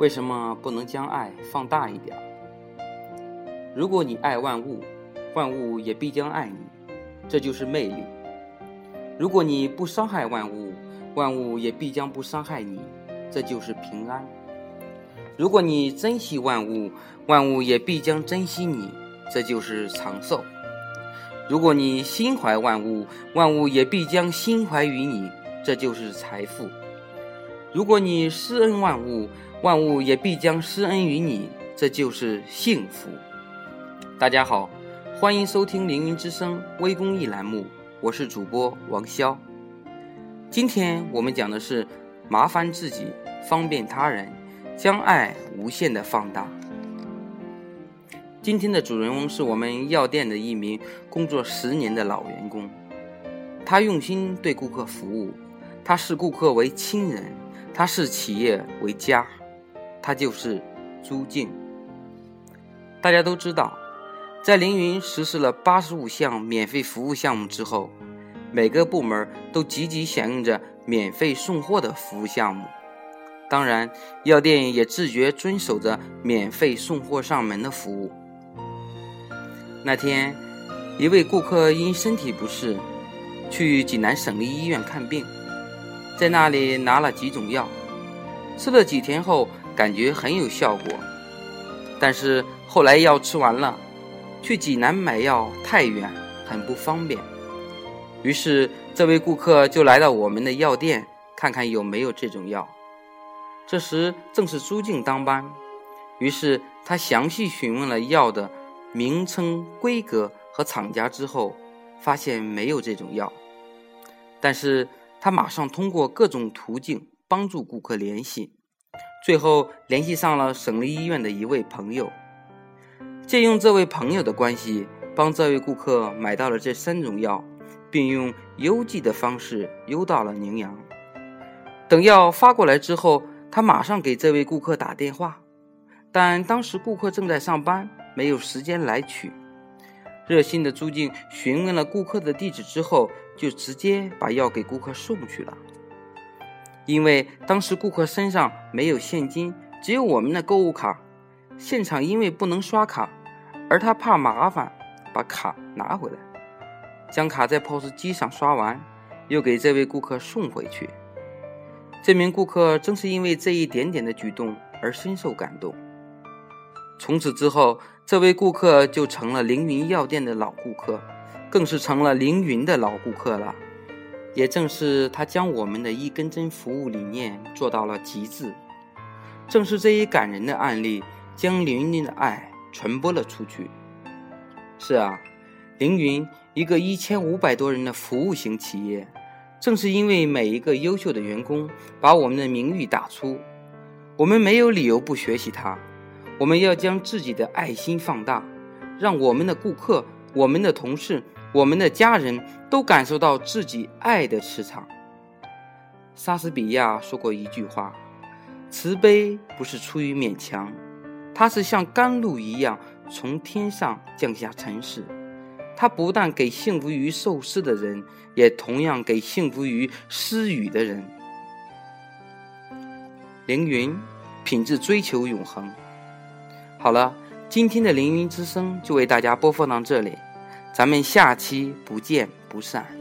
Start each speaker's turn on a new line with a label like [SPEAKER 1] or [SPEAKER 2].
[SPEAKER 1] 为什么不能将爱放大一点？如果你爱万物，万物也必将爱你，这就是魅力。如果你不伤害万物，万物也必将不伤害你，这就是平安。如果你珍惜万物，万物也必将珍惜你，这就是长寿。如果你心怀万物，万物也必将心怀于你，这就是财富。如果你施恩万物，万物也必将施恩于你，这就是幸福。大家好，欢迎收听《凌云之声》微公益栏目，我是主播王潇。今天我们讲的是麻烦自己，方便他人，将爱无限的放大。今天的主人翁是我们药店的一名工作十年的老员工，他用心对顾客服务，他视顾客为亲人，他视企业为家，他就是朱静。大家都知道。在凌云实施了八十五项免费服务项目之后，每个部门都积极响应着免费送货的服务项目。当然，药店也自觉遵守着免费送货上门的服务。那天，一位顾客因身体不适，去济南省立医院看病，在那里拿了几种药，吃了几天后感觉很有效果，但是后来药吃完了。去济南买药太远，很不方便。于是，这位顾客就来到我们的药店，看看有没有这种药。这时正是朱静当班，于是他详细询问了药的名称、规格和厂家之后，发现没有这种药。但是他马上通过各种途径帮助顾客联系，最后联系上了省立医院的一位朋友。借用这位朋友的关系，帮这位顾客买到了这三种药，并用邮寄的方式邮到了宁阳。等药发过来之后，他马上给这位顾客打电话，但当时顾客正在上班，没有时间来取。热心的朱静询问了顾客的地址之后，就直接把药给顾客送去了。因为当时顾客身上没有现金，只有我们的购物卡，现场因为不能刷卡。而他怕麻烦，把卡拿回来，将卡在 POS 机上刷完，又给这位顾客送回去。这名顾客正是因为这一点点的举动而深受感动。从此之后，这位顾客就成了凌云药店的老顾客，更是成了凌云的老顾客了。也正是他将我们的一根针服务理念做到了极致，正是这一感人的案例，将凌云的爱。传播了出去。是啊，凌云一个一千五百多人的服务型企业，正是因为每一个优秀的员工把我们的名誉打出，我们没有理由不学习他。我们要将自己的爱心放大，让我们的顾客、我们的同事、我们的家人都感受到自己爱的磁场。莎士比亚说过一句话：“慈悲不是出于勉强。”它是像甘露一样从天上降下尘世，它不但给幸福于受施的人，也同样给幸福于施予的人。凌云，品质追求永恒。好了，今天的凌云之声就为大家播放到这里，咱们下期不见不散。